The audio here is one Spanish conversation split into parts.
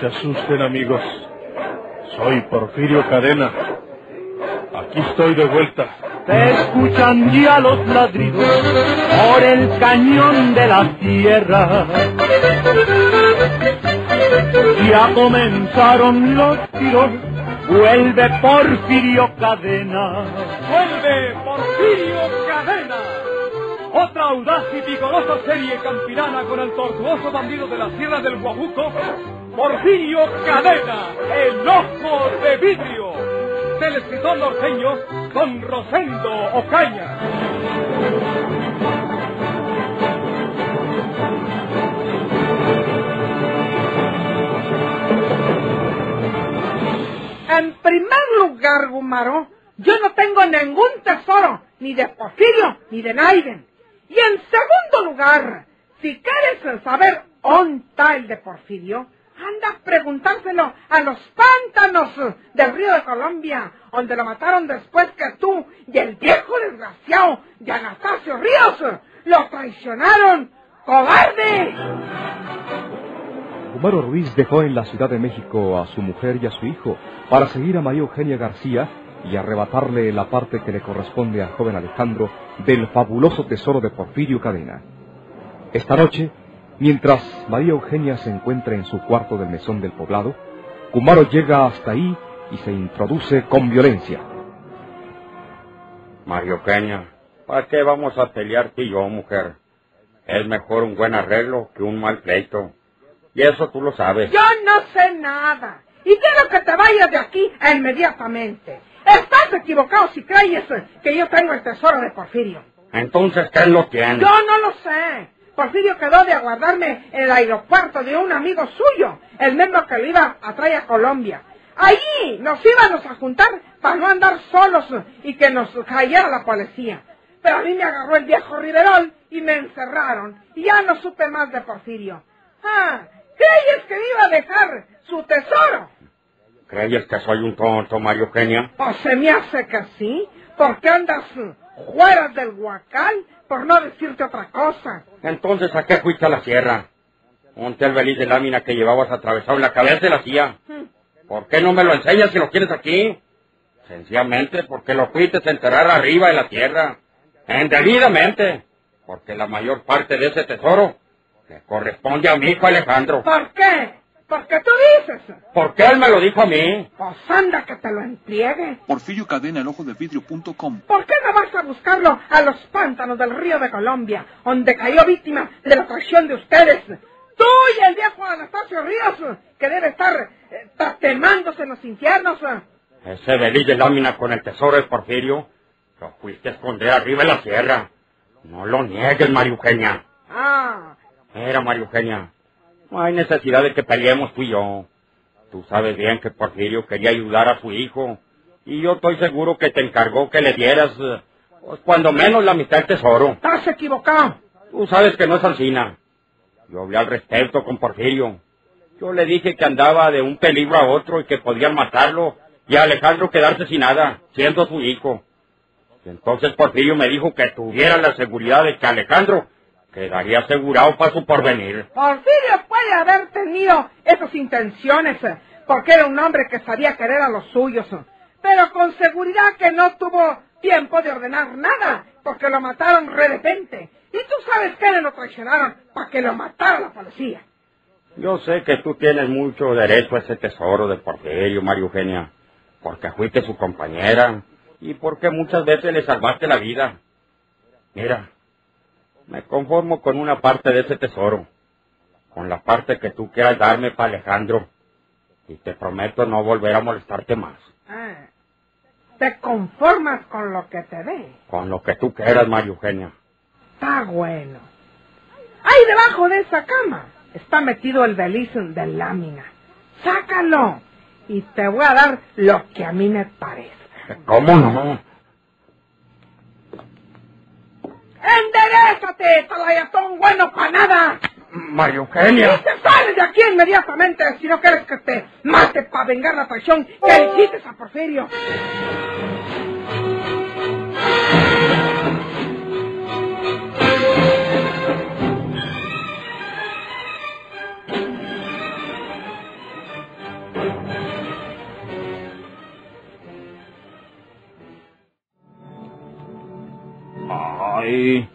se asusten amigos. Soy Porfirio Cadena. Aquí estoy de vuelta. Se escuchan ya los ladridos por el cañón de la sierra. Ya comenzaron los tiros, vuelve Porfirio Cadena. ¡Vuelve Porfirio Cadena! Otra audaz y vigorosa serie campirana con el tortuoso bandido de la Sierra del Guajuco, Porfirio Cadena, el ojo de vidrio, del escritor norteño Don Rosendo Ocaña. En primer lugar, Gumaro, yo no tengo ningún tesoro, ni de Porfirio, ni de Naiden. Y en segundo lugar, si quieres saber está el de Porfirio, anda a preguntárselo a los pantanos del río de Colombia, donde lo mataron después que tú y el viejo desgraciado de Anastasio Ríos lo traicionaron. ¡Cobarde! Gumaro Ruiz dejó en la Ciudad de México a su mujer y a su hijo para seguir a María Eugenia García y arrebatarle la parte que le corresponde al joven Alejandro del fabuloso tesoro de Porfirio Cadena. Esta noche, mientras María Eugenia se encuentra en su cuarto del mesón del poblado, Gumaro llega hasta ahí y se introduce con violencia. María Eugenia, ¿para qué vamos a pelear tú y yo, mujer? Es mejor un buen arreglo que un mal pleito. Y eso tú lo sabes. Yo no sé nada. Y quiero que te vayas de aquí inmediatamente. Estás equivocado si crees que yo tengo el tesoro de Porfirio. Entonces, ¿qué lo tiene? Yo no lo sé. Porfirio quedó de aguardarme en el aeropuerto de un amigo suyo, el mismo que lo iba a traer a Colombia. Allí nos íbamos a juntar para no andar solos y que nos cayera la policía. Pero a mí me agarró el viejo Riverol y me encerraron y ya no supe más de Porfirio. Ah, ¿crees que me iba a dejar su tesoro? ¿Crees que soy un tonto, María Eugenia? Pues se me hace que sí. ¿Por qué andas fuera del huacal? Por no decirte otra cosa. Entonces, ¿a qué fuiste a la sierra? Ponte el beliz de lámina que llevabas atravesado en la cabeza de la silla. ¿Por qué no me lo enseñas si lo quieres aquí? Sencillamente porque lo fuiste a enterrar arriba de la tierra. Indebidamente. Porque la mayor parte de ese tesoro le corresponde a mi hijo Alejandro. ¿Por qué? Porque tú dices. ¿Por qué él me lo dijo a mí? Pues anda que te lo entregue. Porfirio Cadena, el ojo de vidrio.com. ¿Por qué no vas a buscarlo a los pantanos del río de Colombia, donde cayó víctima de la traición de ustedes? Tú y el viejo Anastasio Ríos, que debe estar eh, tatemándose en los infiernos. Ese beliz de lámina con el tesoro de Porfirio lo fuiste a esconder arriba en la sierra. No lo niegues, María Eugenia. Ah, Mira, María Eugenia, no hay necesidad de que peleemos tú y yo. Tú sabes bien que Porfirio quería ayudar a su hijo. Y yo estoy seguro que te encargó que le dieras, eh, pues, cuando menos la mitad del tesoro. estás equivocado. Tú sabes que no es Alcina. Yo hablé al respecto con Porfirio. Yo le dije que andaba de un peligro a otro y que podían matarlo y a Alejandro quedarse sin nada, siendo su hijo. Y entonces Porfirio me dijo que tuviera la seguridad de que Alejandro quedaría asegurado para su porvenir. Porfirio puede haber tenido esas intenciones, eh, porque era un hombre que sabía querer a los suyos, eh, pero con seguridad que no tuvo tiempo de ordenar nada, porque lo mataron de repente. Y tú sabes que le lo traicionaron para que lo matara la policía. Yo sé que tú tienes mucho derecho a ese tesoro de Porfirio, María Eugenia, porque fuiste su compañera y porque muchas veces le salvaste la vida. Mira, me conformo con una parte de ese tesoro, con la parte que tú quieras darme para Alejandro, y te prometo no volver a molestarte más, Ah, ¿Te conformas con lo que te dé? con lo que tú quieras, María Eugenia. Está bueno. Ahí debajo de esa cama está metido el beliz de lámina. Sácalo y te voy a dar lo que a mí me parece. ¿Cómo no? ¡Enderezate, talayatón bueno para nada! María ¡Y Eugenia. te sales de aquí inmediatamente si no quieres que te mate para vengar la traición que le hiciste a Porfirio! Ay,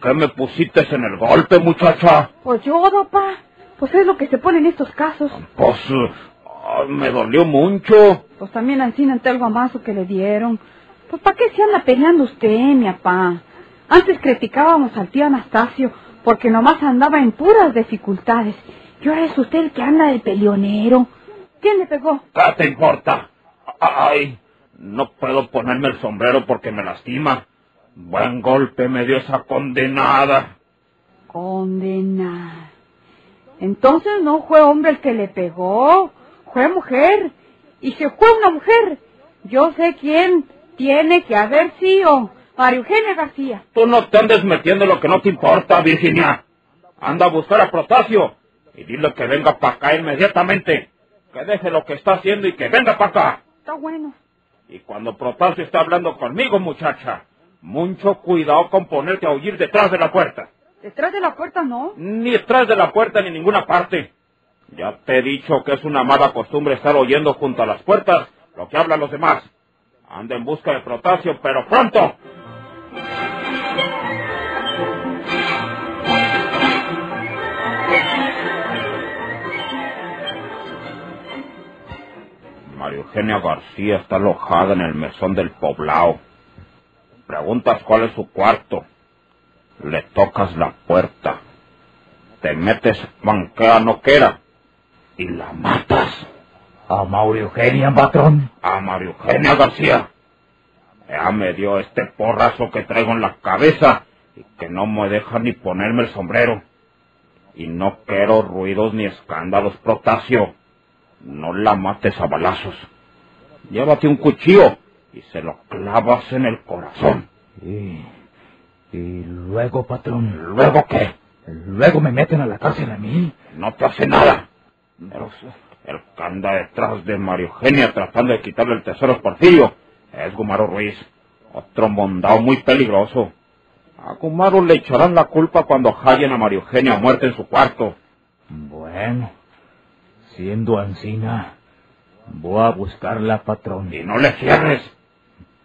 ¿qué me pusiste en el golpe, muchacha? Pues yodo, pa. Pues es lo que se pone en estos casos. Pues ay, me dolió mucho. Pues también encima ante el guamazo que le dieron. Pues ¿para qué se anda peleando usted, mi papá? Antes criticábamos al tío Anastasio porque nomás andaba en puras dificultades. Y ahora es usted el que anda de peleonero. ¿Quién le pegó? ¿Qué te importa? Ay, no puedo ponerme el sombrero porque me lastima. Buen golpe me dio esa condenada. Condenar. Entonces no fue hombre el que le pegó, fue mujer. Y si fue una mujer, yo sé quién tiene que haber sido. María Eugenia García. Tú no te andes metiendo lo que no te importa, Virginia. Anda a buscar a Protasio y dile que venga para acá inmediatamente. Que deje lo que está haciendo y que venga para acá. Está bueno. Y cuando Protasio está hablando conmigo, muchacha, mucho cuidado con ponerte a huir detrás de la puerta. Detrás de la puerta no. Ni detrás de la puerta ni en ninguna parte. Ya te he dicho que es una mala costumbre estar oyendo junto a las puertas lo que hablan los demás. Anda en busca de Protasio, pero pronto. María Eugenia García está alojada en el mesón del poblado. Preguntas cuál es su cuarto. Le tocas la puerta. Te metes banquera noquera y la matas. ¿A María Eugenia, patrón? A María Eugenia García. Ya me dio este porrazo que traigo en la cabeza y que no me deja ni ponerme el sombrero. Y no quiero ruidos ni escándalos, Protasio. No la mates a balazos. Llévate un cuchillo y se lo clavas en el corazón. Y, y luego, patrón, ¿Luego qué? luego me meten a la cárcel a mí. No te hace nada. Pero el que anda detrás de María Eugenia tratando de quitarle el tesoro Porfirio es Gumaro Ruiz, otro mondao muy peligroso. A Gumaro le echarán la culpa cuando hallen a María Eugenia muerta en su cuarto. Bueno, siendo ansina, voy a buscarla, patrón. Y no le cierres.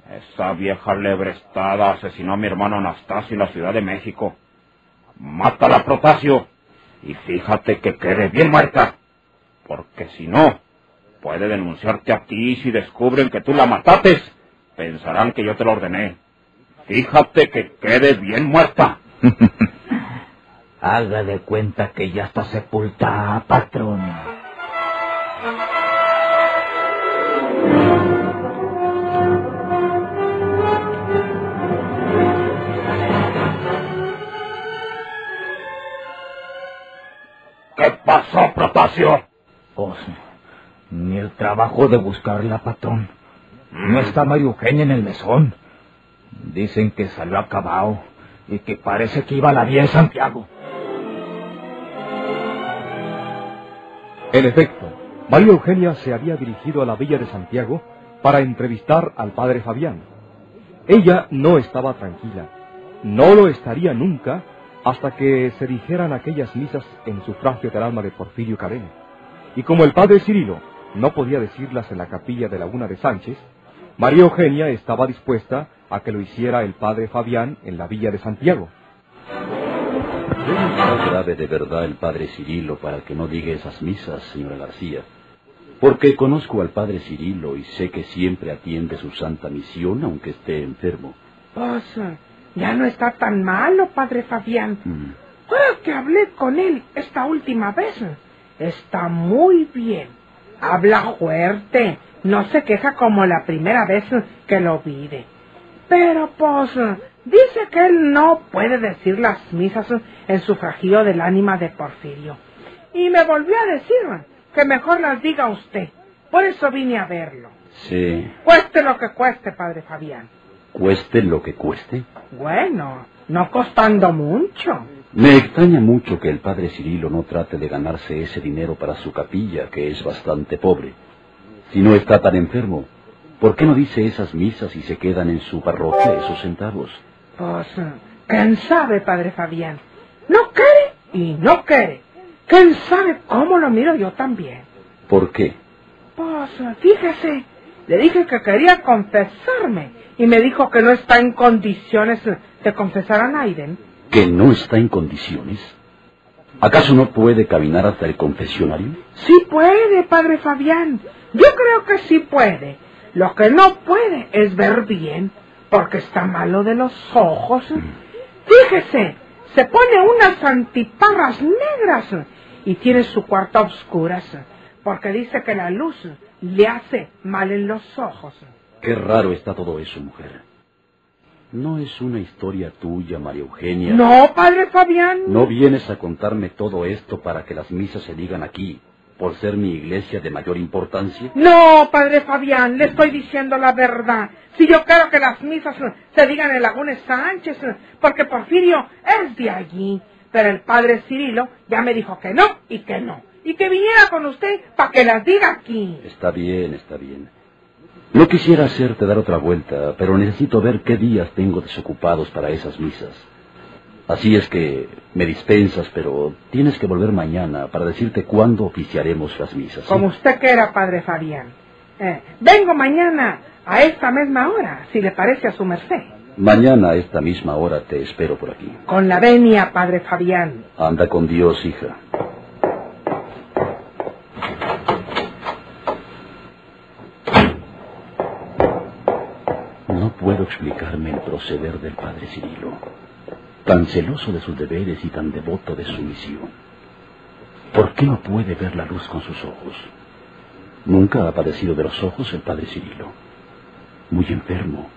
Esa vieja lebrestada asesinó a mi hermano Anastasio en la Ciudad de México. Mátala, Protasio. Y fíjate que quede bien muerta. Porque si no, puede denunciarte a ti si descubren que tú la matates. Pensarán que yo te lo ordené. Fíjate que quede bien muerta. Haga de cuenta que ya está sepultada, patrón. ¿Qué pasó, Protasio? Pues, ni el trabajo de buscarla, patrón. No está María Eugenia en el mesón. Dicen que salió acabado y que parece que iba a la vía de Santiago. En efecto, María Eugenia se había dirigido a la villa de Santiago para entrevistar al padre Fabián. Ella no estaba tranquila, no lo estaría nunca hasta que se dijeran aquellas misas en sufragio del alma de Porfirio Cadena. Y como el padre Cirilo no podía decirlas en la capilla de Laguna de Sánchez, María Eugenia estaba dispuesta a que lo hiciera el padre Fabián en la villa de Santiago. ¿No está grave de verdad el padre Cirilo para que no diga esas misas, señora García? Porque conozco al padre Cirilo y sé que siempre atiende su santa misión aunque esté enfermo. Pues ya no está tan malo, padre Fabián. Mm. Ahora que hablé con él esta última vez, está muy bien. Habla fuerte, no se queja como la primera vez que lo vi. Pero pues dice que él no puede decir las misas en sufragio del ánima de Porfirio. Y me volvió a decir que mejor las diga usted. Por eso vine a verlo. Sí, Cueste lo que cueste, padre Fabián. Cueste lo que cueste. Bueno, no costando mucho. Me extraña mucho que el padre Cirilo no trate de ganarse ese dinero para su capilla, que es bastante pobre. Si no está tan enfermo, ¿por qué no dice esas misas y se quedan en su parroquia esos centavos? Pues, ¿quién sabe, padre Fabián? No quiere y no quiere. ¿Quién sabe cómo lo miro yo también? ¿Por qué? Pues, fíjese, le dije que quería confesarme y me dijo que no está en condiciones ¿Te confesará Naiden? ¿Que no está en condiciones? ¿Acaso no puede caminar hasta el confesionario? Sí puede, padre Fabián. Yo creo que sí puede. Lo que no puede es ver bien, porque está malo de los ojos. Fíjese, se pone unas antiparras negras y tiene su cuarto a oscuras, porque dice que la luz le hace mal en los ojos. Qué raro está todo eso, mujer. ¿No es una historia tuya, María Eugenia? No, padre Fabián. ¿No vienes a contarme todo esto para que las misas se digan aquí, por ser mi iglesia de mayor importancia? No, padre Fabián, le estoy diciendo la verdad. Si yo quiero que las misas se digan en Lagunes Sánchez, porque Porfirio es de allí. Pero el padre Cirilo ya me dijo que no y que no. Y que viniera con usted para que las diga aquí. Está bien, está bien. No quisiera hacerte dar otra vuelta, pero necesito ver qué días tengo desocupados para esas misas. Así es que me dispensas, pero tienes que volver mañana para decirte cuándo oficiaremos las misas. ¿sí? Como usted quiera, padre Fabián. Eh, vengo mañana a esta misma hora, si le parece a su merced. Mañana a esta misma hora te espero por aquí. Con la venia, padre Fabián. Anda con Dios, hija. No puedo explicarme el proceder del padre Cirilo, tan celoso de sus deberes y tan devoto de su misión. ¿Por qué no puede ver la luz con sus ojos? Nunca ha padecido de los ojos el padre Cirilo. Muy enfermo,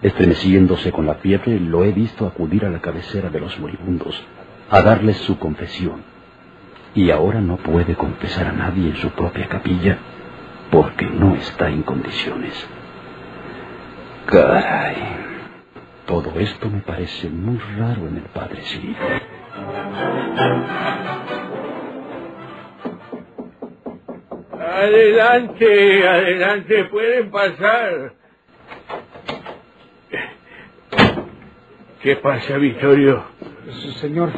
estremeciéndose con la fiebre, lo he visto acudir a la cabecera de los moribundos a darles su confesión. Y ahora no puede confesar a nadie en su propia capilla porque no está en condiciones. Caray. Todo esto me parece muy raro en el padre Cirilo. Adelante, adelante, pueden pasar. ¿Qué pasa, Vittorio? Señor,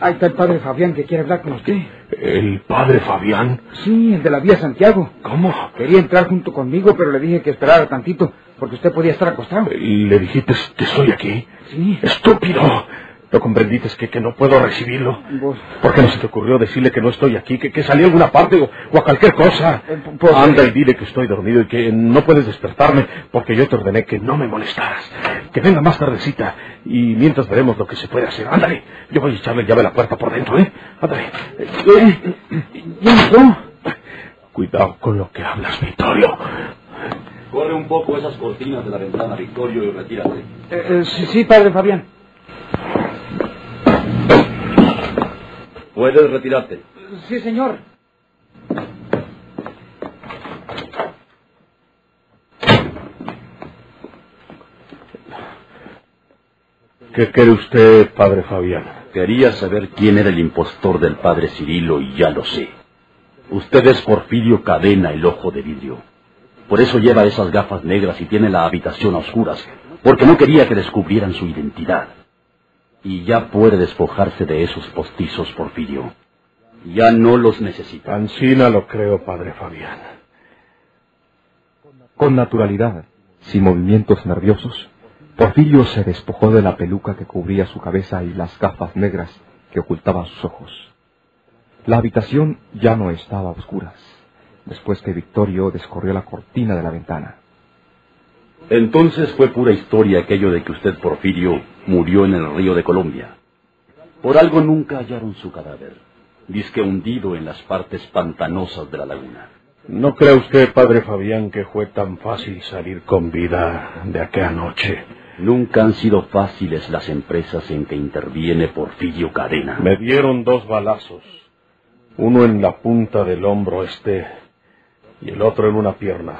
ahí está el padre Fabián que quiere hablar con usted. ¿El padre Fabián? Sí, el de la vía Santiago. ¿Cómo? Quería entrar junto conmigo, pero le dije que esperara tantito, porque usted podía estar acostado. ¿Le dijiste que estoy aquí? Sí. ¡Estúpido! ¿No comprendiste que, que no puedo recibirlo? Vos- ¿Por qué no se te ocurrió decirle que no estoy aquí, que, que salí a alguna parte o, o a cualquier cosa? Eh, pues, Anda eh, y dile que estoy dormido y que no puedes despertarme porque yo te ordené que no me molestaras. Que venga más tardecita y mientras veremos lo que se puede hacer. Ándale, yo voy a echarle llave a la puerta por dentro, ¿eh? Ándale. Eh, ¿Ya entró? Cuidado con lo que hablas, Vittorio. Corre un poco esas cortinas de la ventana, Victorio, y retírate. Eh, eh, sí, sí, padre Fabián. Puedes retirarte. Sí, señor. ¿Qué quiere usted, padre Fabián? Quería saber quién era el impostor del padre Cirilo y ya lo sé. Usted es Porfirio Cadena, el ojo de vidrio. Por eso lleva esas gafas negras y tiene la habitación a oscuras, porque no quería que descubrieran su identidad. Y ya puede despojarse de esos postizos, Porfirio. Ya no los necesita. Ancina lo creo, padre Fabián. Con naturalidad, sin movimientos nerviosos, Porfirio se despojó de la peluca que cubría su cabeza y las gafas negras que ocultaban sus ojos. La habitación ya no estaba a oscuras, después que Victorio descorrió la cortina de la ventana. Entonces fue pura historia aquello de que usted, Porfirio, murió en el río de Colombia. Por algo nunca hallaron su cadáver, disque hundido en las partes pantanosas de la laguna. ¿No cree usted, padre Fabián, que fue tan fácil salir con vida de aquella noche? Nunca han sido fáciles las empresas en que interviene Porfirio Cadena. Me dieron dos balazos. Uno en la punta del hombro este y el otro en una pierna.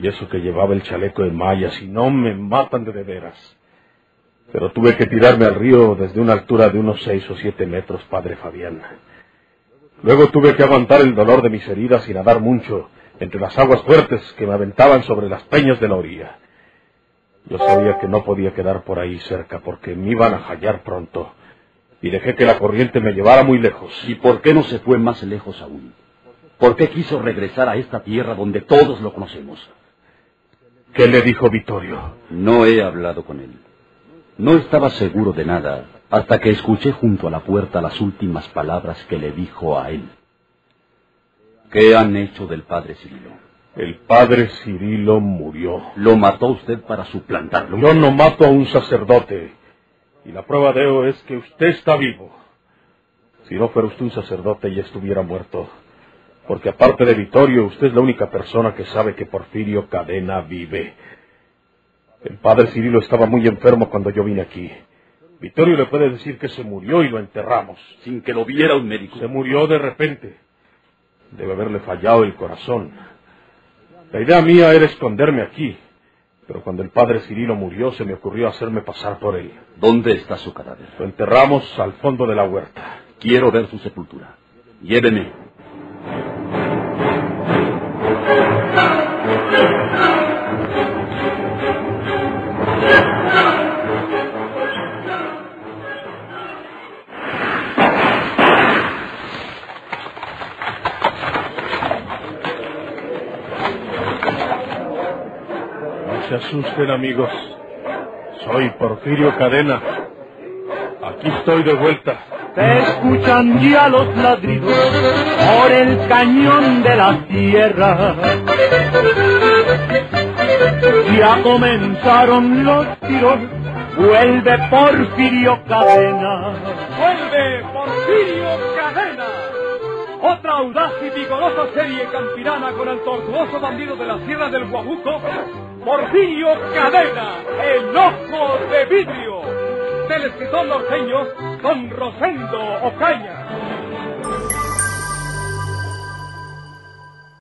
Y eso que llevaba el chaleco de mallas y no me matan de de veras. Pero tuve que tirarme al río desde una altura de unos seis o siete metros, padre Fabián. Luego tuve que aguantar el dolor de mis heridas y nadar mucho entre las aguas fuertes que me aventaban sobre las peñas de la orilla. Yo sabía que no podía quedar por ahí cerca porque me iban a hallar pronto. Y dejé que la corriente me llevara muy lejos. ¿Y por qué no se fue más lejos aún? ¿Por qué quiso regresar a esta tierra donde todos lo conocemos? ¿Qué le dijo Vittorio? No he hablado con él. No estaba seguro de nada hasta que escuché junto a la puerta las últimas palabras que le dijo a él. ¿Qué han hecho del padre Cirilo? El padre Cirilo murió. ¿Lo mató usted para suplantarlo? Yo no mato a un sacerdote. Y la prueba de ello es que usted está vivo. Si no fuera usted un sacerdote, ya estuviera muerto. Porque aparte de Vittorio, usted es la única persona que sabe que Porfirio Cadena vive. El padre Cirilo estaba muy enfermo cuando yo vine aquí. Vittorio le puede decir que se murió y lo enterramos. Sin que lo viera un médico. Se murió de repente. Debe haberle fallado el corazón. La idea mía era esconderme aquí. Pero cuando el padre Cirilo murió, se me ocurrió hacerme pasar por él. ¿Dónde está su cadáver? Lo enterramos al fondo de la huerta. Quiero ver su sepultura. Lléveme. Asusten, amigos. Soy Porfirio Cadena. Aquí estoy de vuelta. Se escuchan ya los ladridos por el cañón de la tierra. Ya comenzaron los tiros, vuelve Porfirio Cadena. ¡Vuelve Porfirio Cadena! Otra audaz y vigorosa serie campirana con el tortuoso bandido de la Sierra del Guajuco, Porfirio Cadena, el ojo de vidrio, del escritor norteño Don Rosendo Ocaña.